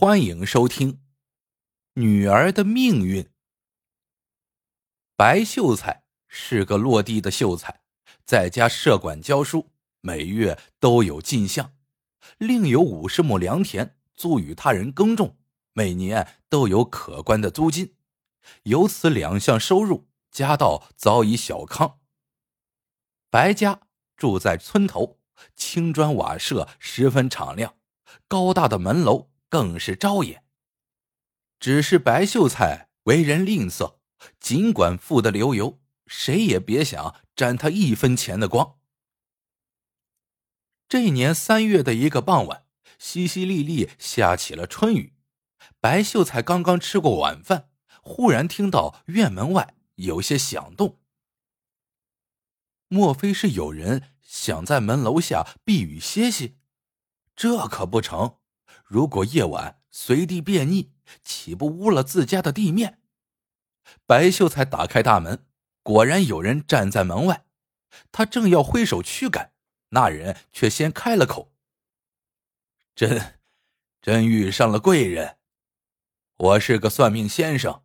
欢迎收听《女儿的命运》。白秀才是个落地的秀才，在家设馆教书，每月都有进项，另有五十亩良田租与他人耕种，每年都有可观的租金。由此两项收入，家道早已小康。白家住在村头，青砖瓦舍十分敞亮，高大的门楼。更是招眼。只是白秀才为人吝啬，尽管富得流油，谁也别想沾他一分钱的光。这年三月的一个傍晚，淅淅沥沥下起了春雨。白秀才刚刚吃过晚饭，忽然听到院门外有些响动。莫非是有人想在门楼下避雨歇息？这可不成。如果夜晚随地便溺，岂不污了自家的地面？白秀才打开大门，果然有人站在门外。他正要挥手驱赶，那人却先开了口：“真，真遇上了贵人。我是个算命先生，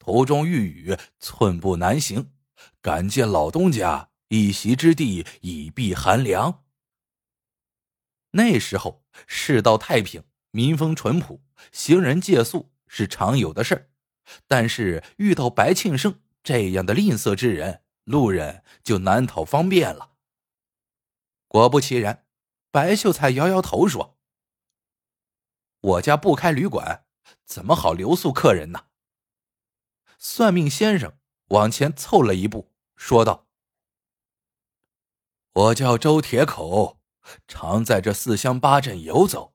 途中遇雨，寸步难行，感借老东家一席之地，以避寒凉。那时候世道太平。”民风淳朴，行人借宿是常有的事儿，但是遇到白庆生这样的吝啬之人，路人就难讨方便了。果不其然，白秀才摇摇头说：“我家不开旅馆，怎么好留宿客人呢？”算命先生往前凑了一步，说道：“我叫周铁口，常在这四乡八镇游走。”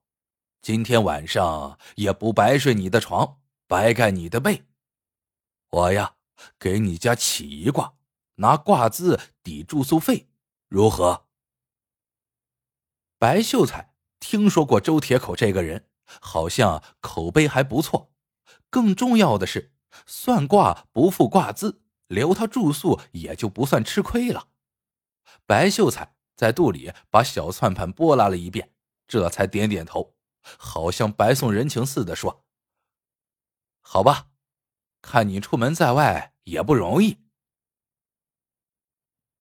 今天晚上也不白睡你的床，白盖你的被。我呀，给你家起一卦，拿卦资抵住宿费，如何？白秀才听说过周铁口这个人，好像口碑还不错。更重要的是，算卦不付卦资，留他住宿也就不算吃亏了。白秀才在肚里把小算盘拨拉了一遍，这才点点头。好像白送人情似的说：“好吧，看你出门在外也不容易。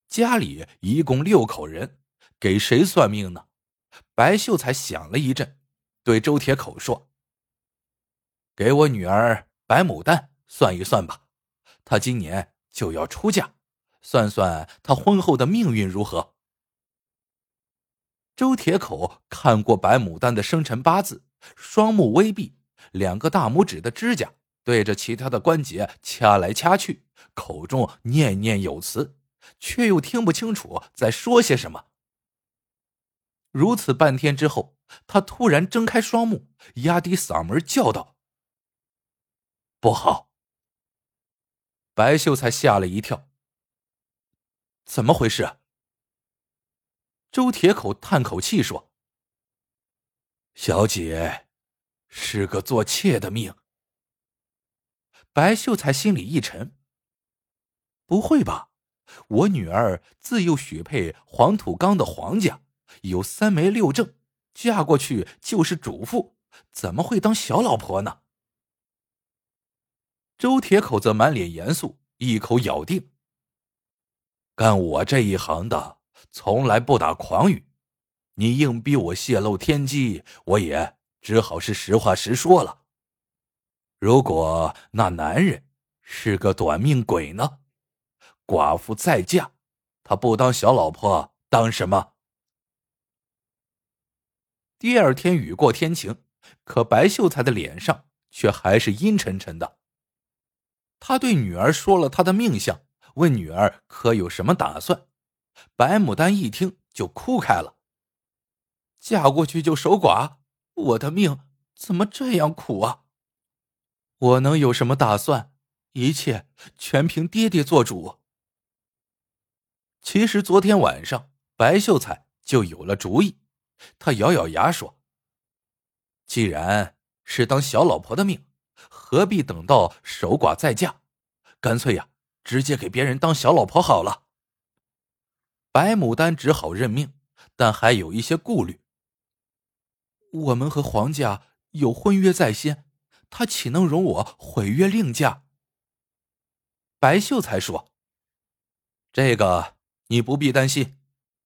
家里一共六口人，给谁算命呢？”白秀才想了一阵，对周铁口说：“给我女儿白牡丹算一算吧，她今年就要出嫁，算算她婚后的命运如何。”周铁口看过白牡丹的生辰八字，双目微闭，两个大拇指的指甲对着其他的关节掐来掐去，口中念念有词，却又听不清楚在说些什么。如此半天之后，他突然睁开双目，压低嗓门叫道：“不好！”白秀才吓了一跳，怎么回事？周铁口叹口气说：“小姐，是个做妾的命。”白秀才心里一沉：“不会吧？我女儿自幼许配黄土岗的黄家，有三媒六证，嫁过去就是主妇，怎么会当小老婆呢？”周铁口则满脸严肃，一口咬定：“干我这一行的。”从来不打诳语，你硬逼我泄露天机，我也只好是实话实说了。如果那男人是个短命鬼呢？寡妇再嫁，他不当小老婆当什么？第二天雨过天晴，可白秀才的脸上却还是阴沉沉的。他对女儿说了他的命相，问女儿可有什么打算。白牡丹一听就哭开了。嫁过去就守寡，我的命怎么这样苦啊？我能有什么打算？一切全凭爹爹做主。其实昨天晚上白秀才就有了主意，他咬咬牙说：“既然是当小老婆的命，何必等到守寡再嫁？干脆呀，直接给别人当小老婆好了。”白牡丹只好认命，但还有一些顾虑。我们和黄家有婚约在先，他岂能容我毁约另嫁？白秀才说：“这个你不必担心，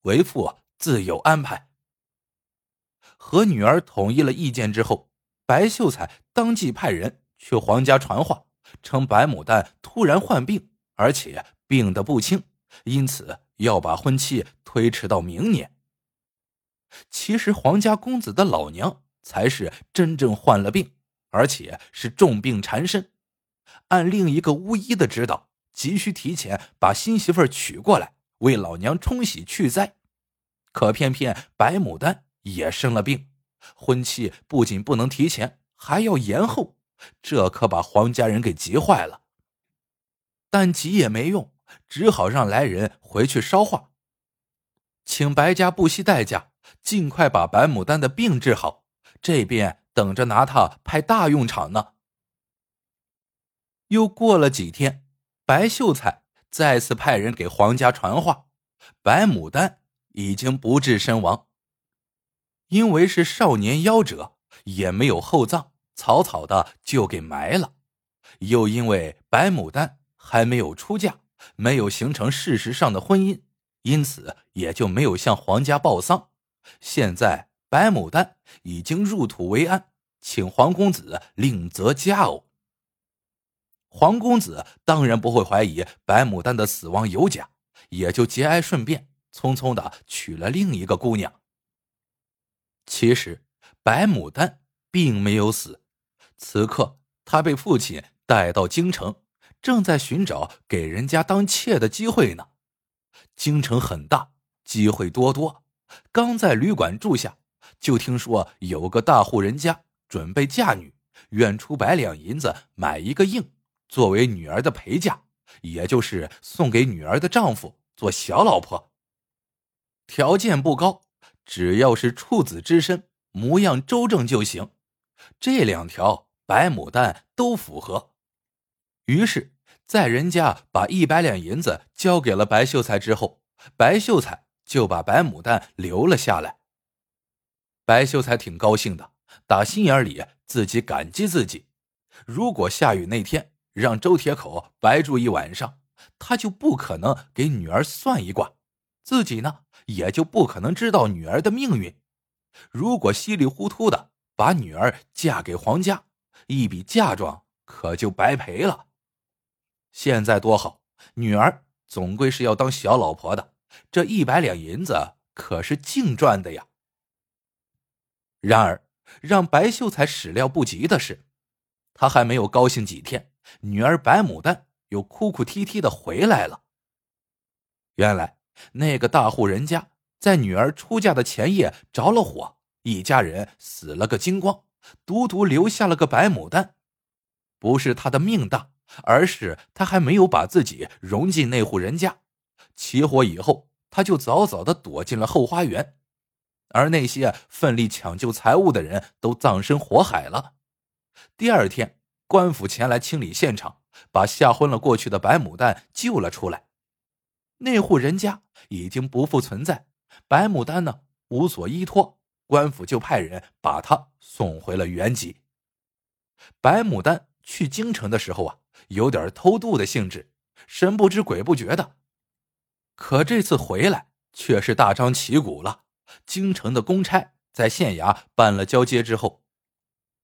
为父自有安排。”和女儿统一了意见之后，白秀才当即派人去皇家传话，称白牡丹突然患病，而且病得不轻，因此要把婚期推迟到明年。其实皇家公子的老娘才是真正患了病，而且是重病缠身。按另一个巫医的指导，急需提前把新媳妇娶过来，为老娘冲喜去灾。可偏偏白牡丹也生了病，婚期不仅不能提前，还要延后，这可把皇家人给急坏了。但急也没用，只好让来人回去捎话，请白家不惜代价。尽快把白牡丹的病治好，这边等着拿他派大用场呢。又过了几天，白秀才再次派人给皇家传话，白牡丹已经不治身亡。因为是少年夭折，也没有厚葬，草草的就给埋了。又因为白牡丹还没有出嫁，没有形成事实上的婚姻，因此也就没有向皇家报丧。现在白牡丹已经入土为安，请黄公子另择佳偶。黄公子当然不会怀疑白牡丹的死亡有假，也就节哀顺变，匆匆的娶了另一个姑娘。其实白牡丹并没有死，此刻她被父亲带到京城，正在寻找给人家当妾的机会呢。京城很大，机会多多。刚在旅馆住下，就听说有个大户人家准备嫁女，愿出百两银子买一个硬，作为女儿的陪嫁，也就是送给女儿的丈夫做小老婆。条件不高，只要是处子之身，模样周正就行。这两条白牡丹都符合。于是，在人家把一百两银子交给了白秀才之后，白秀才。就把白牡丹留了下来。白秀才挺高兴的，打心眼里自己感激自己。如果下雨那天让周铁口白住一晚上，他就不可能给女儿算一卦，自己呢也就不可能知道女儿的命运。如果稀里糊涂的把女儿嫁给皇家，一笔嫁妆可就白赔了。现在多好，女儿总归是要当小老婆的。这一百两银子可是净赚的呀！然而，让白秀才始料不及的是，他还没有高兴几天，女儿白牡丹又哭哭啼啼的回来了。原来，那个大户人家在女儿出嫁的前夜着了火，一家人死了个精光，独独留下了个白牡丹。不是他的命大，而是他还没有把自己融进那户人家。起火以后，他就早早的躲进了后花园，而那些奋力抢救财物的人都葬身火海了。第二天，官府前来清理现场，把吓昏了过去的白牡丹救了出来。那户人家已经不复存在，白牡丹呢无所依托，官府就派人把她送回了原籍。白牡丹去京城的时候啊，有点偷渡的性质，神不知鬼不觉的。可这次回来却是大张旗鼓了。京城的公差在县衙办了交接之后，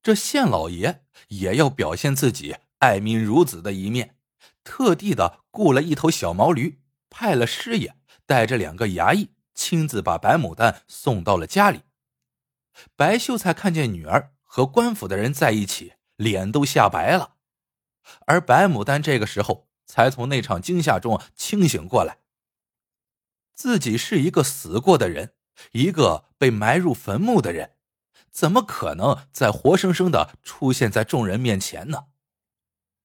这县老爷也要表现自己爱民如子的一面，特地的雇了一头小毛驴，派了师爷带着两个衙役，亲自把白牡丹送到了家里。白秀才看见女儿和官府的人在一起，脸都吓白了。而白牡丹这个时候才从那场惊吓中清醒过来。自己是一个死过的人，一个被埋入坟墓的人，怎么可能再活生生的出现在众人面前呢？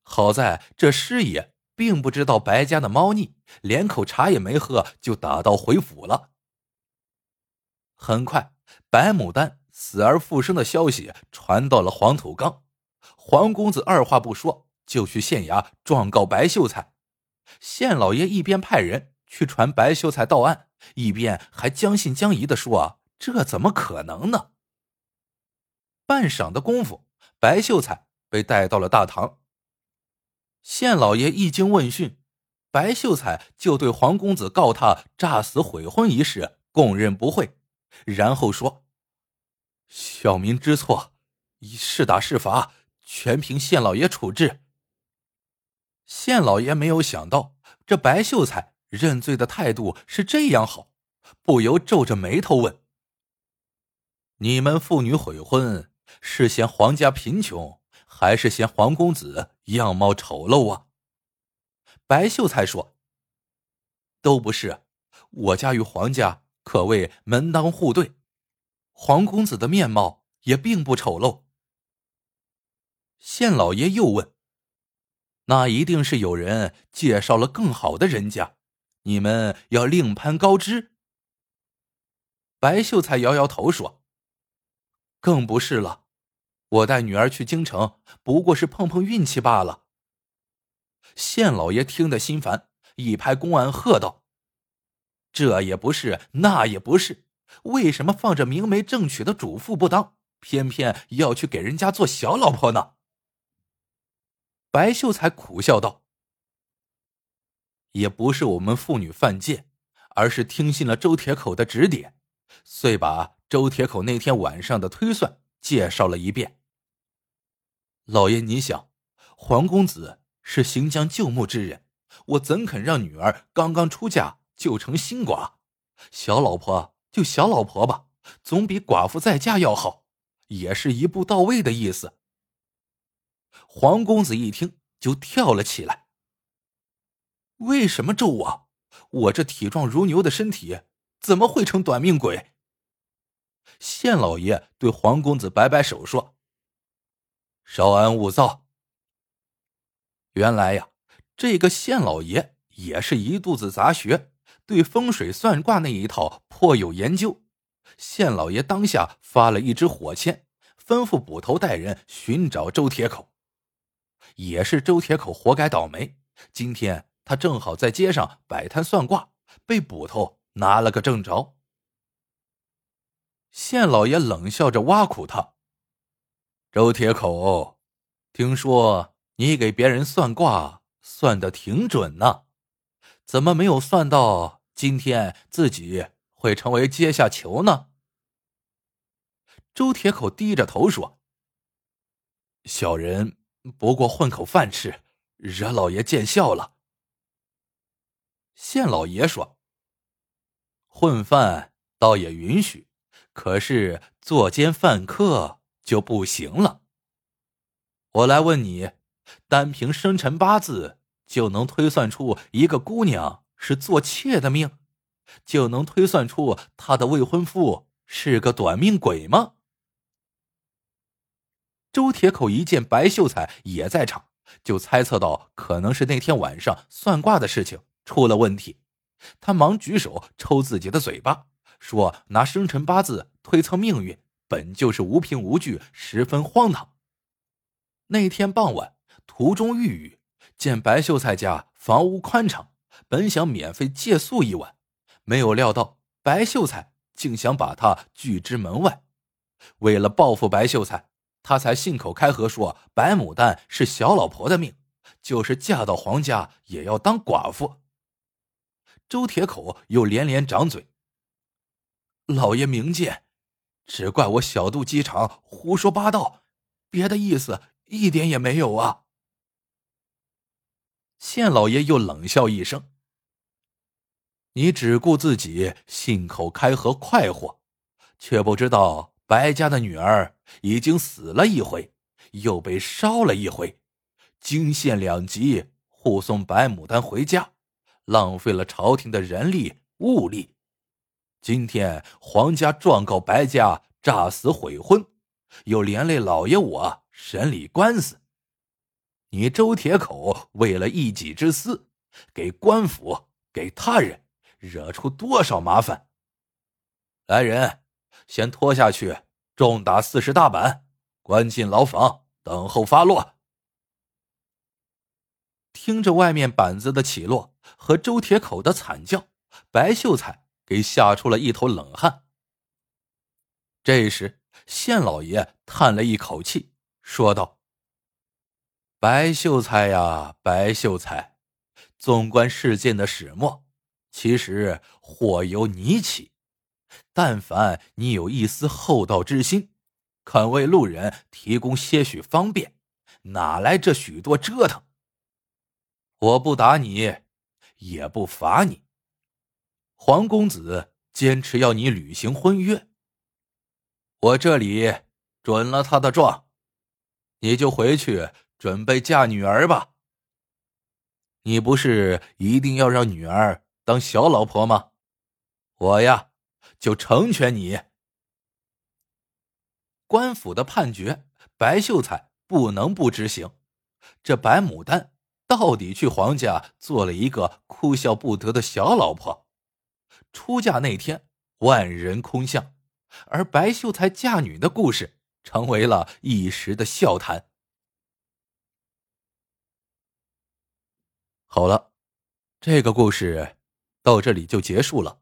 好在这师爷并不知道白家的猫腻，连口茶也没喝，就打道回府了。很快，白牡丹死而复生的消息传到了黄土岗，黄公子二话不说就去县衙状告白秀才。县老爷一边派人。去传白秀才到案，一边还将信将疑的说：“啊这怎么可能呢？”半晌的功夫，白秀才被带到了大堂。县老爷一经问讯，白秀才就对黄公子告他诈死悔婚一事供认不讳，然后说：“小民知错，以是打是罚，全凭县老爷处置。”县老爷没有想到这白秀才认罪的态度是这样好，不由皱着眉头问：“你们父女悔婚，是嫌黄家贫穷，还是嫌黄公子样貌丑陋啊？”白秀才说：“都不是，我家与黄家可谓门当户对，黄公子的面貌也并不丑陋。”县老爷又问。那一定是有人介绍了更好的人家，你们要另攀高枝。白秀才摇摇头说：“更不是了，我带女儿去京城，不过是碰碰运气罢了。”县老爷听得心烦，一拍公案，喝道：“这也不是，那也不是，为什么放着明媒正娶的主妇不当，偏偏要去给人家做小老婆呢？”白秀才苦笑道：“也不是我们妇女犯贱，而是听信了周铁口的指点，遂把周铁口那天晚上的推算介绍了一遍。老爷，你想，黄公子是行将就木之人，我怎肯让女儿刚刚出嫁就成新寡？小老婆就小老婆吧，总比寡妇在家要好，也是一步到位的意思。”黄公子一听就跳了起来。为什么咒我？我这体壮如牛的身体怎么会成短命鬼？县老爷对黄公子摆摆手说：“稍安勿躁。”原来呀，这个县老爷也是一肚子杂学，对风水算卦那一套颇有研究。县老爷当下发了一支火签，吩咐捕头带人寻找周铁口。也是周铁口活该倒霉。今天他正好在街上摆摊算卦，被捕头拿了个正着。县老爷冷笑着挖苦他：“周铁口，听说你给别人算卦算的挺准呢，怎么没有算到今天自己会成为阶下囚呢？”周铁口低着头说：“小人。”不过混口饭吃，惹老爷见笑了。县老爷说：“混饭倒也允许，可是作奸犯科就不行了。我来问你，单凭生辰八字就能推算出一个姑娘是做妾的命，就能推算出她的未婚夫是个短命鬼吗？”周铁口一见白秀才也在场，就猜测到可能是那天晚上算卦的事情出了问题。他忙举手抽自己的嘴巴，说：“拿生辰八字推测命运，本就是无凭无据，十分荒唐。”那天傍晚，途中遇雨，见白秀才家房屋宽敞，本想免费借宿一晚，没有料到白秀才竟想把他拒之门外。为了报复白秀才。他才信口开河说白牡丹是小老婆的命，就是嫁到黄家也要当寡妇。周铁口又连连掌嘴：“老爷明鉴，只怪我小肚鸡肠，胡说八道，别的意思一点也没有啊。”县老爷又冷笑一声：“你只顾自己信口开河快活，却不知道。”白家的女儿已经死了一回，又被烧了一回，京县两级护送白牡丹回家，浪费了朝廷的人力物力。今天皇家状告白家诈死悔婚，又连累老爷我审理官司。你周铁口为了一己之私，给官府给他人惹出多少麻烦？来人！先拖下去，重打四十大板，关进牢房，等候发落。听着外面板子的起落和周铁口的惨叫，白秀才给吓出了一头冷汗。这时，县老爷叹了一口气，说道：“白秀才呀，白秀才，纵观世间的始末，其实祸由你起。但凡你有一丝厚道之心，肯为路人提供些许方便，哪来这许多折腾？我不打你，也不罚你。黄公子坚持要你履行婚约。”我这里准了他的状，你就回去准备嫁女儿吧。你不是一定要让女儿当小老婆吗？我呀，就成全你。官府的判决，白秀才不能不执行。这白牡丹到底去皇家做了一个哭笑不得的小老婆，出嫁那天万人空巷。而白秀才嫁女的故事成为了一时的笑谈。好了，这个故事到这里就结束了。